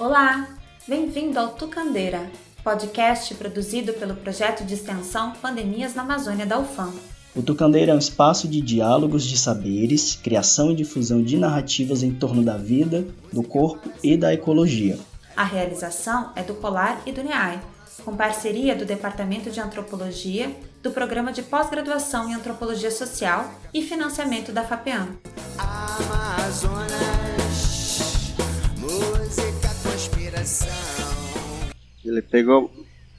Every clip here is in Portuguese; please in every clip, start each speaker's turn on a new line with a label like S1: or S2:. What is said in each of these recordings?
S1: Olá, bem-vindo ao Tucandeira, podcast produzido pelo projeto de extensão Pandemias na Amazônia da UFAM.
S2: O Tucandeira é um espaço de diálogos de saberes, criação e difusão de narrativas em torno da vida, do corpo e da ecologia.
S1: A realização é do Polar e do NEAI, com parceria do Departamento de Antropologia, do Programa de Pós-Graduação em Antropologia Social e financiamento da FAPEAM. Amazonas,
S3: Ele pegou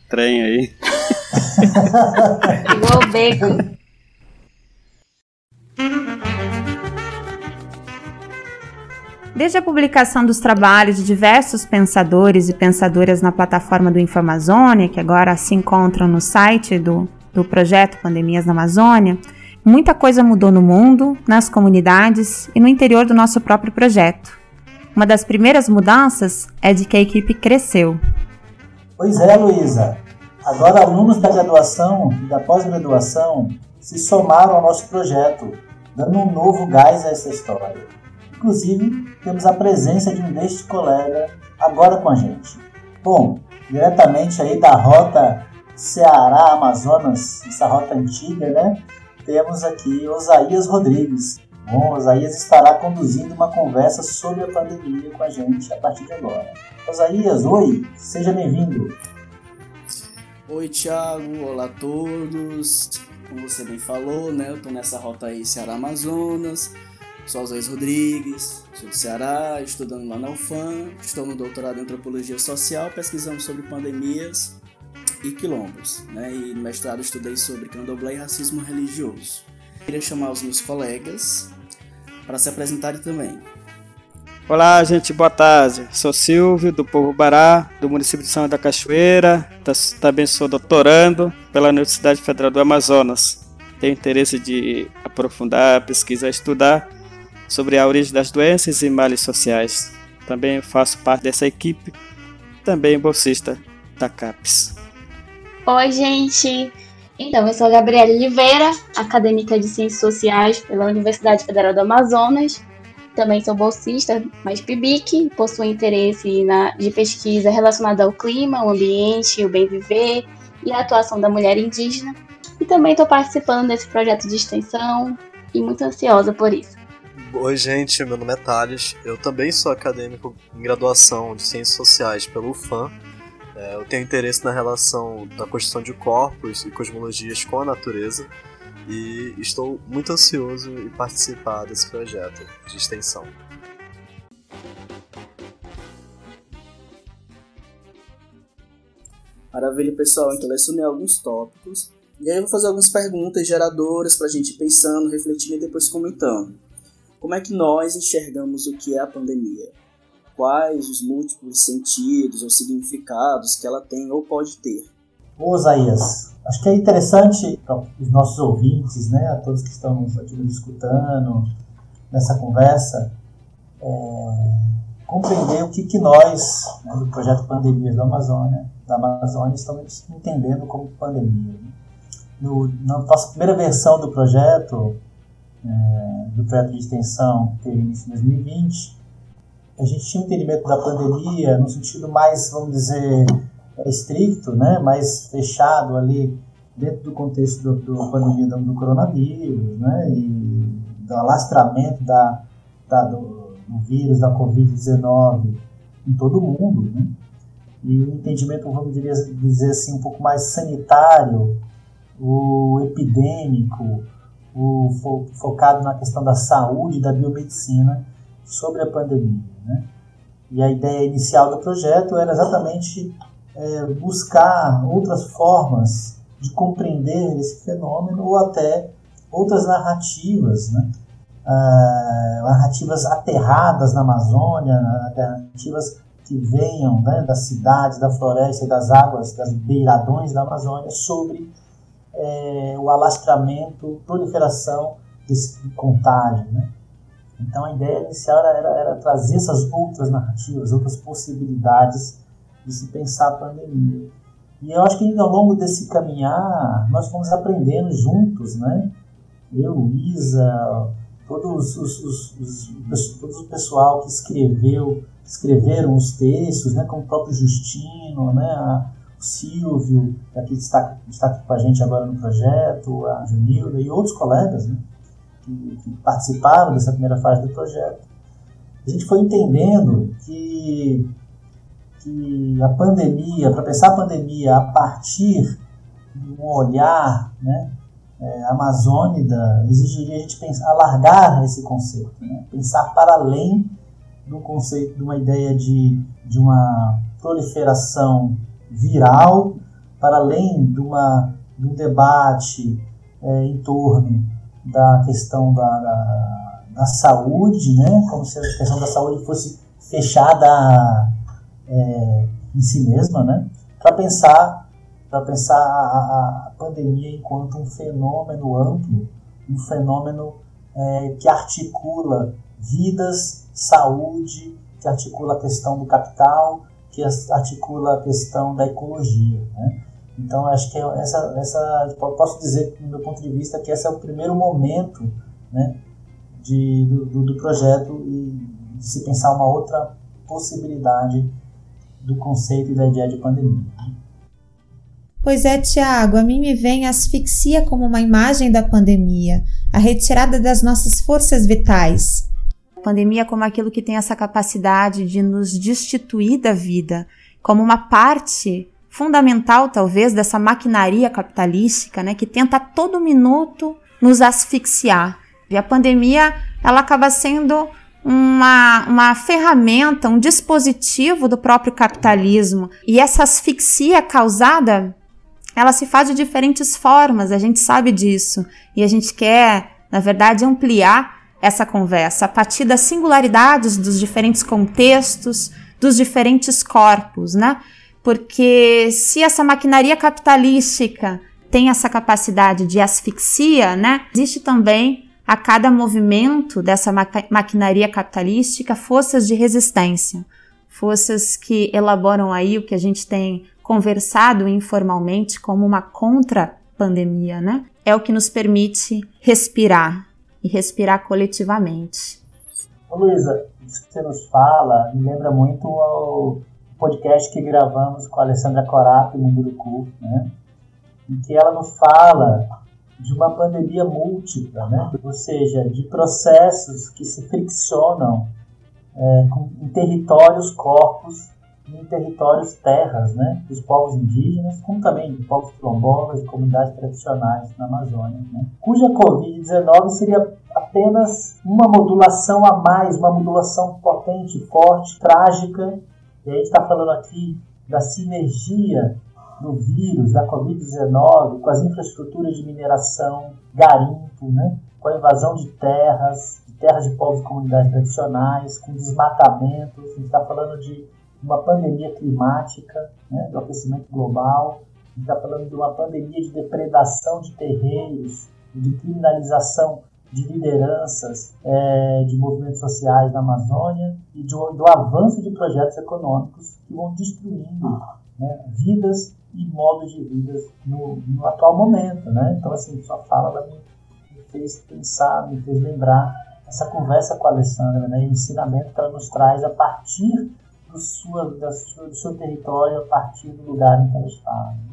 S3: trem aí.
S1: pegou o beco. Desde a publicação dos trabalhos de diversos pensadores e pensadoras na plataforma do Infamazônia, que agora se encontram no site do, do projeto Pandemias na Amazônia, muita coisa mudou no mundo, nas comunidades e no interior do nosso próprio projeto. Uma das primeiras mudanças é de que a equipe cresceu.
S4: Pois é, Luísa. Agora, alunos da graduação e da pós-graduação se somaram ao nosso projeto, dando um novo gás a essa história. Inclusive, temos a presença de um deste colega agora com a gente. Bom, diretamente aí da rota Ceará-Amazonas, essa rota antiga, né? Temos aqui Osaías Rodrigues. Bom, Osaías estará conduzindo uma conversa sobre a pandemia com a gente a partir de agora. Osaías, oi, seja bem-vindo.
S5: Oi, Thiago, olá a todos. Como você bem falou, né? Eu tô nessa rota aí Ceará-Amazonas Sou Osóis Rodrigues, sou do Ceará, estudando lá na UFAM, estou no doutorado em Antropologia Social, pesquisando sobre pandemias e quilombos, né? E no mestrado estudei sobre candomblé e racismo religioso. Queria chamar os meus colegas para se apresentarem também.
S3: Olá, gente, boa tarde. Sou Silvio, do Povo Bará, do município de São da Cachoeira. Também sou doutorando pela Universidade Federal do Amazonas. Tenho interesse de aprofundar, pesquisar, estudar sobre a origem das doenças e males sociais. Também faço parte dessa equipe, também bolsista da CAPES.
S6: Oi, gente! Então, eu sou a Gabriela Oliveira, acadêmica de Ciências Sociais pela Universidade Federal do Amazonas. Também sou bolsista, mas PIBIC, possuo interesse na, de pesquisa relacionada ao clima, o ambiente, o bem viver e a atuação da mulher indígena. E também estou participando desse projeto de extensão e muito ansiosa por isso.
S7: Oi, gente, meu nome é Thales. Eu também sou acadêmico em graduação de Ciências Sociais pelo UFAM. É, eu tenho interesse na relação da construção de corpos e cosmologias com a natureza e estou muito ansioso em participar desse projeto de extensão.
S5: Maravilha, pessoal. Então, selecionei alguns tópicos e aí eu vou fazer algumas perguntas geradoras para a gente ir pensando, refletindo e depois comentando. Como é que nós enxergamos o que é a pandemia? Quais os múltiplos sentidos ou significados que ela tem ou pode ter?
S4: Ô, acho que é interessante para os nossos ouvintes, né, a todos que estão aqui nos escutando nessa conversa, é, compreender o que, que nós, né, do projeto Pandemias da Amazônia, da Amazônia, estamos entendendo como pandemia. Né? No, na nossa primeira versão do projeto, é, do projeto de extensão que teve início em 2020, a gente tinha um entendimento da pandemia no sentido mais, vamos dizer, estricto, né, mais fechado ali dentro do contexto do, do pandemia do, do, coronavírus, né, e do alastramento da, da do, do, vírus da Covid-19 em todo o mundo, né, e um entendimento, vamos dizer assim, um pouco mais sanitário, o epidêmico, o fo focado na questão da saúde da biomedicina sobre a pandemia. Né? E a ideia inicial do projeto era exatamente é, buscar outras formas de compreender esse fenômeno ou até outras narrativas, né? Ah, narrativas aterradas na Amazônia, narrativas que venham né, das cidades, da floresta das águas, das beiradões da Amazônia sobre é, o alastramento, proliferação desse contágio. Né? Então a ideia inicial era, era, era, trazer essas outras narrativas, outras possibilidades de se pensar a pandemia. E eu acho que ao longo desse caminhar nós fomos aprendendo juntos, né? Eu, Luísa, todos os, os, os, todo o pessoal que escreveu escreveram os textos, né, como o próprio Justino, né, a, o Silvio, que aqui está, está aqui com a gente agora no projeto, a Junilda e outros colegas né, que, participaram dessa primeira fase do projeto. A gente foi entendendo que, que a pandemia, para pensar a pandemia a partir de um olhar né, é, amazônida, exigiria a gente pensar, alargar esse conceito, né, pensar para além do conceito de uma ideia de, de uma proliferação viral, para além de, uma, de um debate é, em torno da questão da, da, da, saúde, né? como se a questão da saúde fosse fechada é, em si mesma, né? para pensar, para pensar a, a, pandemia enquanto um fenômeno amplo, um fenômeno é, que articula vidas, saúde, que articula a questão do capital, que articula a questão da ecologia. Né? Então, acho que é essa, essa, posso dizer, do meu ponto de vista, que esse é o primeiro momento né, de, do, do projeto e de se pensar uma outra possibilidade do conceito e da ideia de pandemia.
S1: Pois é, Tiago, a mim me vem a asfixia como uma imagem da pandemia, a retirada das nossas forças vitais. A pandemia como aquilo que tem essa capacidade de nos destituir da vida, como uma parte fundamental, talvez, dessa maquinaria capitalística, né, que tenta a todo minuto nos asfixiar. E a pandemia, ela acaba sendo uma, uma ferramenta, um dispositivo do próprio capitalismo. E essa asfixia causada, ela se faz de diferentes formas, a gente sabe disso. E a gente quer, na verdade, ampliar essa conversa a partir das singularidades dos diferentes contextos, dos diferentes corpos, né? Porque se essa maquinaria capitalística tem essa capacidade de asfixia, né? Existe também a cada movimento dessa maquinaria capitalística forças de resistência, forças que elaboram aí o que a gente tem conversado informalmente como uma contra-pandemia, né? É o que nos permite respirar e respirar coletivamente.
S4: Luísa, isso que você nos fala me lembra muito ao podcast que gravamos com a Alessandra Corato no Munduruku, né? em que ela nos fala de uma pandemia múltipla, né? ou seja, de processos que se friccionam é, com, em territórios, corpos, em territórios, terras, né? dos povos indígenas, como também de povos quilombolas e comunidades tradicionais na Amazônia, né? cuja Covid-19 seria apenas uma modulação a mais, uma modulação potente, forte, trágica e a gente está falando aqui da sinergia do vírus, da Covid-19, com as infraestruturas de mineração, garimpo, né? com a invasão de terras, de terras de povos e comunidades tradicionais, com desmatamento. A gente está falando de uma pandemia climática, né? do aquecimento global. A gente está falando de uma pandemia de depredação de terreiros, de criminalização de lideranças é, de movimentos sociais na Amazônia e de, do avanço de projetos econômicos que vão destruindo né, vidas e modos de vida no, no, atual momento. Né? Então, assim, sua fala me, me fez pensar, me fez lembrar essa conversa com a Alessandra, né, o ensinamento que ela nos traz a partir do, sua, da sua, do seu território, a partir do lugar em que ela está. Né?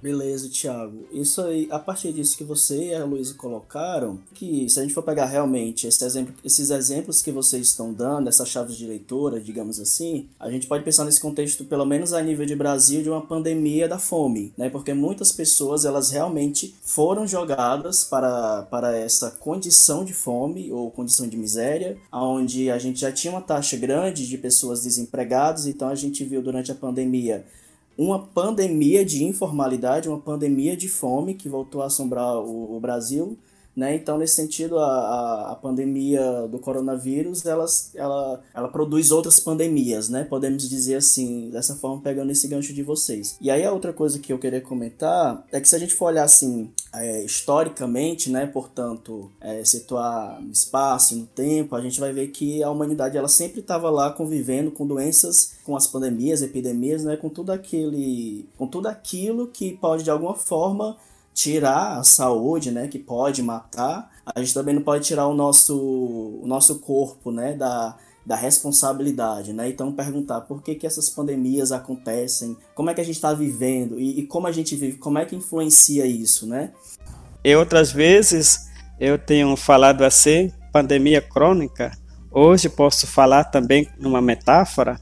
S5: Beleza, Thiago. Isso aí, a partir disso que você e a Luísa colocaram, que se a gente for pegar realmente esse exemplo, esses exemplos que vocês estão dando, essas chaves de leitura, digamos assim, a gente pode pensar nesse contexto, pelo menos a nível de Brasil, de uma pandemia da fome, né? Porque muitas pessoas, elas realmente foram jogadas para, para essa condição de fome ou condição de miséria, onde a gente já tinha uma taxa grande de pessoas desempregadas, então a gente viu durante a pandemia uma pandemia de informalidade, uma pandemia de fome que voltou a assombrar o, o Brasil né? Então, nesse sentido, a, a, pandemia do coronavírus, ela, ela, ela produz outras pandemias, né? Podemos dizer assim, dessa forma, pegando esse gancho de vocês. E aí, a outra coisa que eu queria comentar é que se a gente for olhar, assim, é, historicamente, né? Portanto, é, situar no espaço e no tempo, a gente vai ver que a humanidade, ela sempre estava lá convivendo com doenças, com as pandemias, epidemias, né? Com tudo aquele... Com tudo aquilo que pode, de alguma forma, tirar a saúde, né, que pode matar, a gente também não pode tirar o nosso, o nosso corpo, né, da, da responsabilidade, né? Então perguntar por que, que essas pandemias acontecem, como é que a gente está vivendo e, e, como a gente vive, como é que influencia isso, né?
S3: E outras vezes eu tenho falado assim, pandemia crônica. Hoje posso falar também numa metáfora,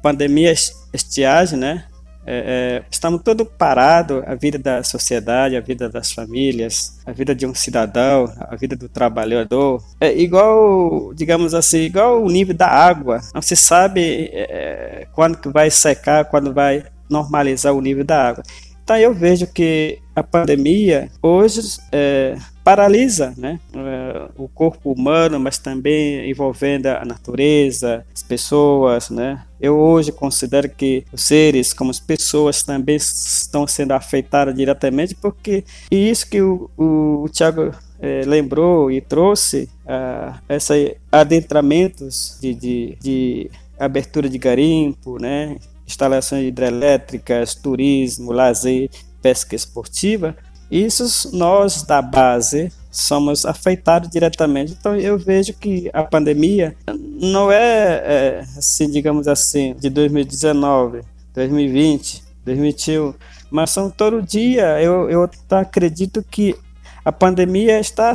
S3: pandemia estiagem, né? É, é, estamos todo parado, a vida da sociedade, a vida das famílias, a vida de um cidadão, a vida do trabalhador, é igual, digamos assim, igual o nível da água. Não se sabe é, quando que vai secar, quando vai normalizar o nível da água. Então eu vejo que a pandemia hoje é, paralisa né? É, o corpo humano, mas também envolvendo a natureza, as pessoas. Né? Eu hoje considero que os seres, como as pessoas, também estão sendo afetados diretamente, porque e isso que o, o, o Tiago é, lembrou e trouxe, uh, esses adentramentos de, de, de abertura de garimpo, né? instalações hidrelétricas, turismo, lazer, pesca esportiva, isso nós da base somos afetados diretamente. Então eu vejo que a pandemia não é, é assim, digamos assim, de 2019, 2020, 2021, mas são todo dia. Eu, eu acredito que a pandemia está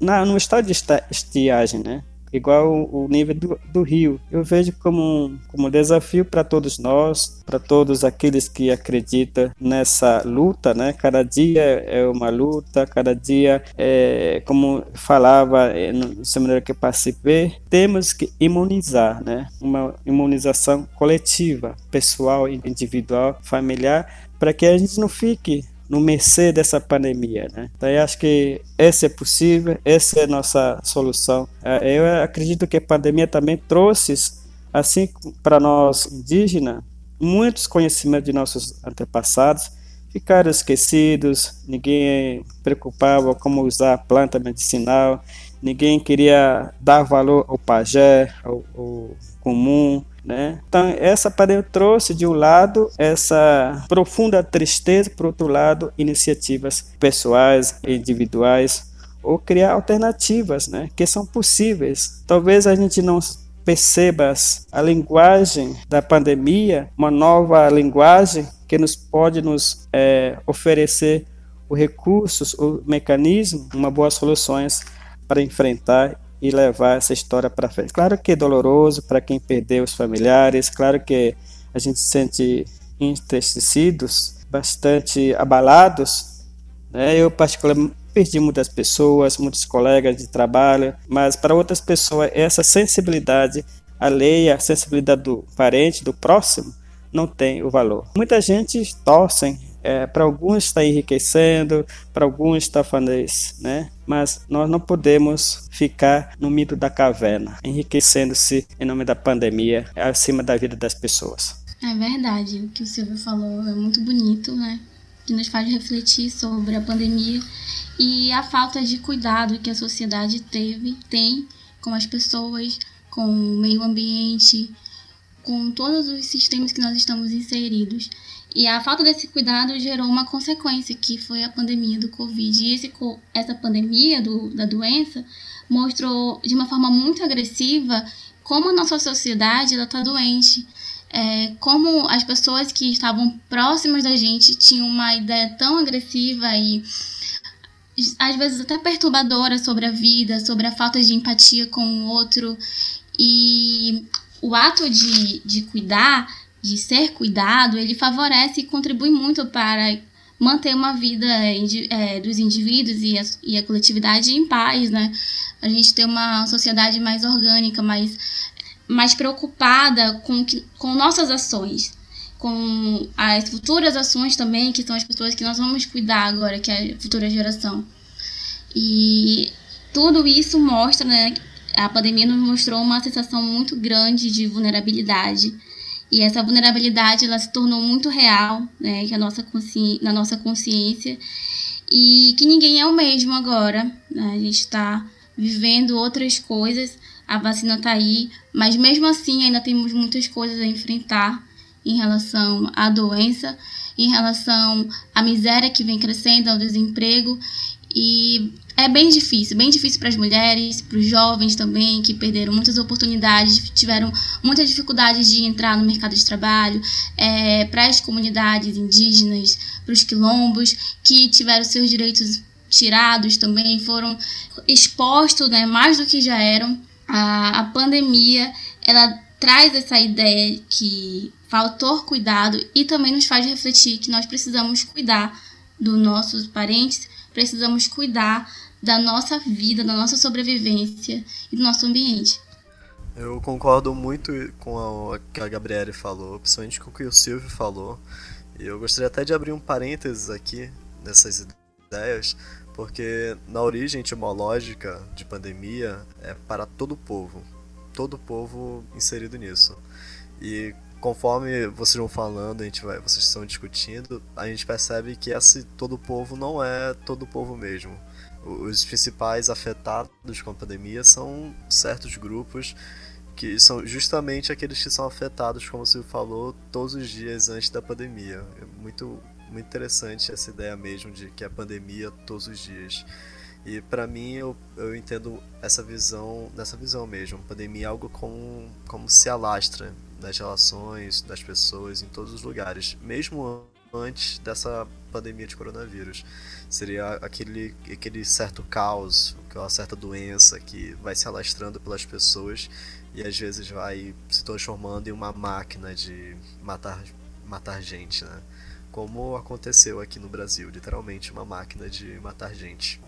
S3: na, no estado de estiagem, né? Igual o nível do, do rio. Eu vejo como um, como um desafio para todos nós, para todos aqueles que acreditam nessa luta, né? Cada dia é uma luta, cada dia é, como falava é, no seminário que participei, temos que imunizar, né? Uma imunização coletiva, pessoal, individual, familiar, para que a gente não fique no mercê dessa pandemia, né? Então eu acho que esse é possível, essa é a nossa solução. É, eu acredito que a pandemia também trouxe, assim para nós indígenas, muitos conhecimentos de nossos antepassados ficaram esquecidos, ninguém preocupava como usar a planta medicinal, ninguém queria dar valor ao pajé, ao, ao comum, né? Então, essa pandemia trouxe de um lado essa profunda tristeza, por outro lado, iniciativas pessoais, individuais, ou criar alternativas né? que são possíveis. Talvez a gente não perceba a linguagem da pandemia, uma nova linguagem que nos pode nos é, oferecer os recursos, o mecanismo, uma boas soluções para enfrentar e levar essa história para frente. Claro que é doloroso para quem perdeu os familiares, claro que a gente se sente entristecidos, bastante abalados. Né? Eu, particularmente, perdi muitas pessoas, muitos colegas de trabalho, mas para outras pessoas, essa sensibilidade alheia, a sensibilidade do parente, do próximo, não tem o valor. Muita gente torcem é, para alguns está enriquecendo, para alguns está isso, né? Mas nós não podemos ficar no mito da caverna, enriquecendo-se em nome da pandemia, acima da vida das pessoas.
S6: É verdade, o que o Silvio falou é muito bonito, né? Que nos faz refletir sobre a pandemia e a falta de cuidado que a sociedade teve, tem com as pessoas, com o meio ambiente, com todos os sistemas que nós estamos inseridos. E a falta desse cuidado gerou uma consequência, que foi a pandemia do Covid. E esse, essa pandemia do, da doença mostrou de uma forma muito agressiva como a nossa sociedade está doente. É, como as pessoas que estavam próximas da gente tinham uma ideia tão agressiva e às vezes até perturbadora sobre a vida, sobre a falta de empatia com o outro. E o ato de, de cuidar de ser cuidado, ele favorece e contribui muito para manter uma vida é, dos indivíduos e a, e a coletividade em paz, né? A gente ter uma sociedade mais orgânica, mais, mais preocupada com, que, com nossas ações, com as futuras ações também, que são as pessoas que nós vamos cuidar agora, que é a futura geração. E tudo isso mostra, né? A pandemia nos mostrou uma sensação muito grande de vulnerabilidade e essa vulnerabilidade ela se tornou muito real, né, que a nossa na nossa consciência e que ninguém é o mesmo agora. Né? A gente está vivendo outras coisas, a vacina está aí, mas mesmo assim ainda temos muitas coisas a enfrentar em relação à doença, em relação à miséria que vem crescendo, ao desemprego. E é bem difícil, bem difícil para as mulheres, para os jovens também, que perderam muitas oportunidades, tiveram muitas dificuldades de entrar no mercado de trabalho, é, para as comunidades indígenas, para os quilombos, que tiveram seus direitos tirados também, foram expostos né, mais do que já eram. A, a pandemia ela traz essa ideia que faltou cuidado e também nos faz refletir que nós precisamos cuidar dos nossos parentes, precisamos cuidar da nossa vida, da nossa sobrevivência e do nosso ambiente.
S7: Eu concordo muito com o que a Gabriele falou, principalmente com o que o Silvio falou. Eu gostaria até de abrir um parênteses aqui nessas ideias, porque na origem etimológica de pandemia é para todo o povo, todo o povo inserido nisso. E conforme vocês vão falando, a gente vai, vocês estão discutindo, a gente percebe que esse todo o povo não é todo o povo mesmo os principais afetados com a pandemia são certos grupos que são justamente aqueles que são afetados, como você falou, todos os dias antes da pandemia. É muito, muito interessante essa ideia mesmo de que a pandemia todos os dias. E para mim eu, eu entendo essa visão, nessa visão mesmo, pandemia é algo como, como se alastra nas relações das pessoas em todos os lugares, mesmo antes dessa pandemia de coronavírus. Seria aquele, aquele certo caos, aquela certa doença que vai se alastrando pelas pessoas e às vezes vai se transformando em uma máquina de matar, matar gente, né? Como aconteceu aqui no Brasil, literalmente uma máquina de matar gente.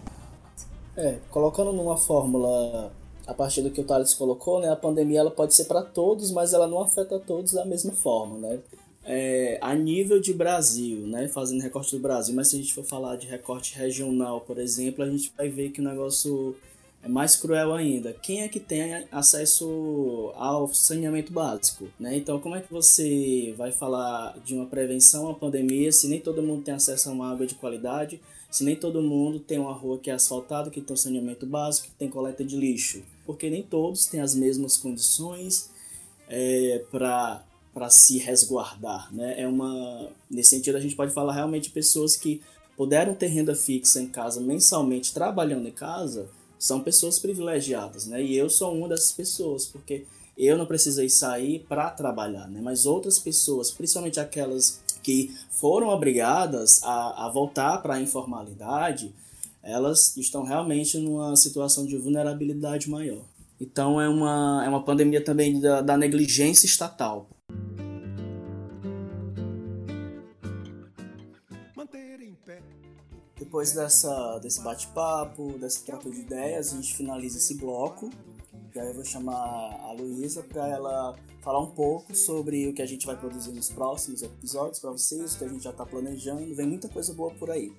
S5: É, colocando numa fórmula a partir do que o Thales colocou, né, a pandemia ela pode ser para todos, mas ela não afeta todos da mesma forma, né? É, a nível de Brasil, né, fazendo recorte do Brasil, mas se a gente for falar de recorte regional, por exemplo, a gente vai ver que o negócio é mais cruel ainda. Quem é que tem acesso ao saneamento básico? Né? Então, como é que você vai falar de uma prevenção à pandemia se nem todo mundo tem acesso a uma água de qualidade, se nem todo mundo tem uma rua que é asfaltada, que tem um saneamento básico, que tem coleta de lixo? Porque nem todos têm as mesmas condições é, para para se resguardar, né? É uma nesse sentido a gente pode falar realmente de pessoas que puderam ter renda fixa em casa mensalmente trabalhando em casa, são pessoas privilegiadas, né? E eu sou uma dessas pessoas, porque eu não precisei sair para trabalhar, né? Mas outras pessoas, principalmente aquelas que foram obrigadas a, a voltar para a informalidade, elas estão realmente numa situação de vulnerabilidade maior. Então é uma, é uma pandemia também da, da negligência estatal. Depois dessa, desse bate-papo, dessa troca de ideias, a gente finaliza esse bloco. E aí eu vou chamar a Luísa para ela falar um pouco sobre o que a gente vai produzir nos próximos episódios para vocês, o que a gente já está planejando. Vem muita coisa boa por aí.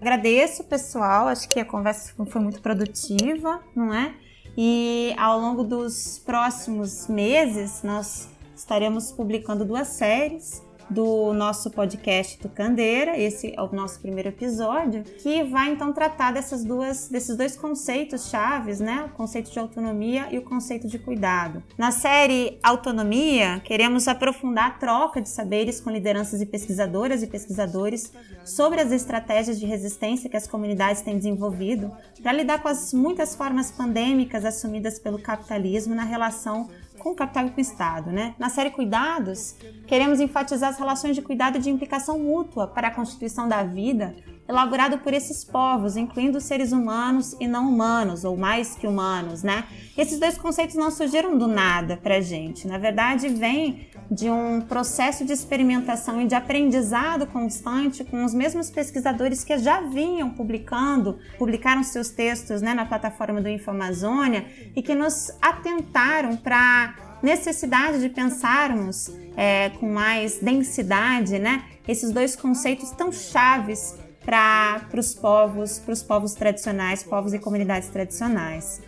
S1: Agradeço, pessoal. Acho que a conversa foi muito produtiva, não é? E ao longo dos próximos meses, nós estaremos publicando duas séries do nosso podcast Tucandeira. Esse é o nosso primeiro episódio, que vai então tratar dessas duas, desses dois conceitos chaves, né? O conceito de autonomia e o conceito de cuidado. Na série Autonomia, queremos aprofundar a troca de saberes com lideranças e pesquisadoras e pesquisadores sobre as estratégias de resistência que as comunidades têm desenvolvido para lidar com as muitas formas pandêmicas assumidas pelo capitalismo na relação com o capital e com o Estado. Né? Na série Cuidados, queremos enfatizar as relações de cuidado e de implicação mútua para a constituição da vida, elaborado por esses povos, incluindo seres humanos e não humanos, ou mais que humanos, né? Esses dois conceitos não surgiram do nada para gente. Na verdade, vem de um processo de experimentação e de aprendizado constante com os mesmos pesquisadores que já vinham publicando, publicaram seus textos né, na plataforma do Infamazônia e que nos atentaram para necessidade de pensarmos é, com mais densidade, né, esses dois conceitos tão chaves para os povos, para os povos tradicionais, povos e comunidades tradicionais.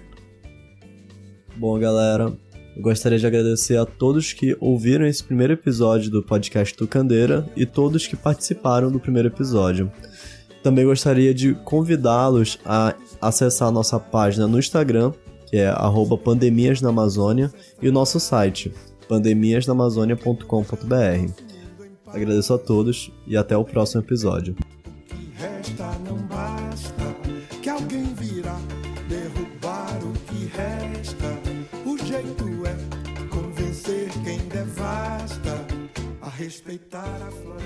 S8: Bom, galera, eu gostaria de agradecer a todos que ouviram esse primeiro episódio do podcast Tucandeira e todos que participaram do primeiro episódio. Também gostaria de convidá-los a acessar a nossa página no Instagram, que é pandemias na Amazônia, e o nosso site, pandemiasnamazônia.com.br. Agradeço a todos e até o próximo episódio. Respeitar a floresta.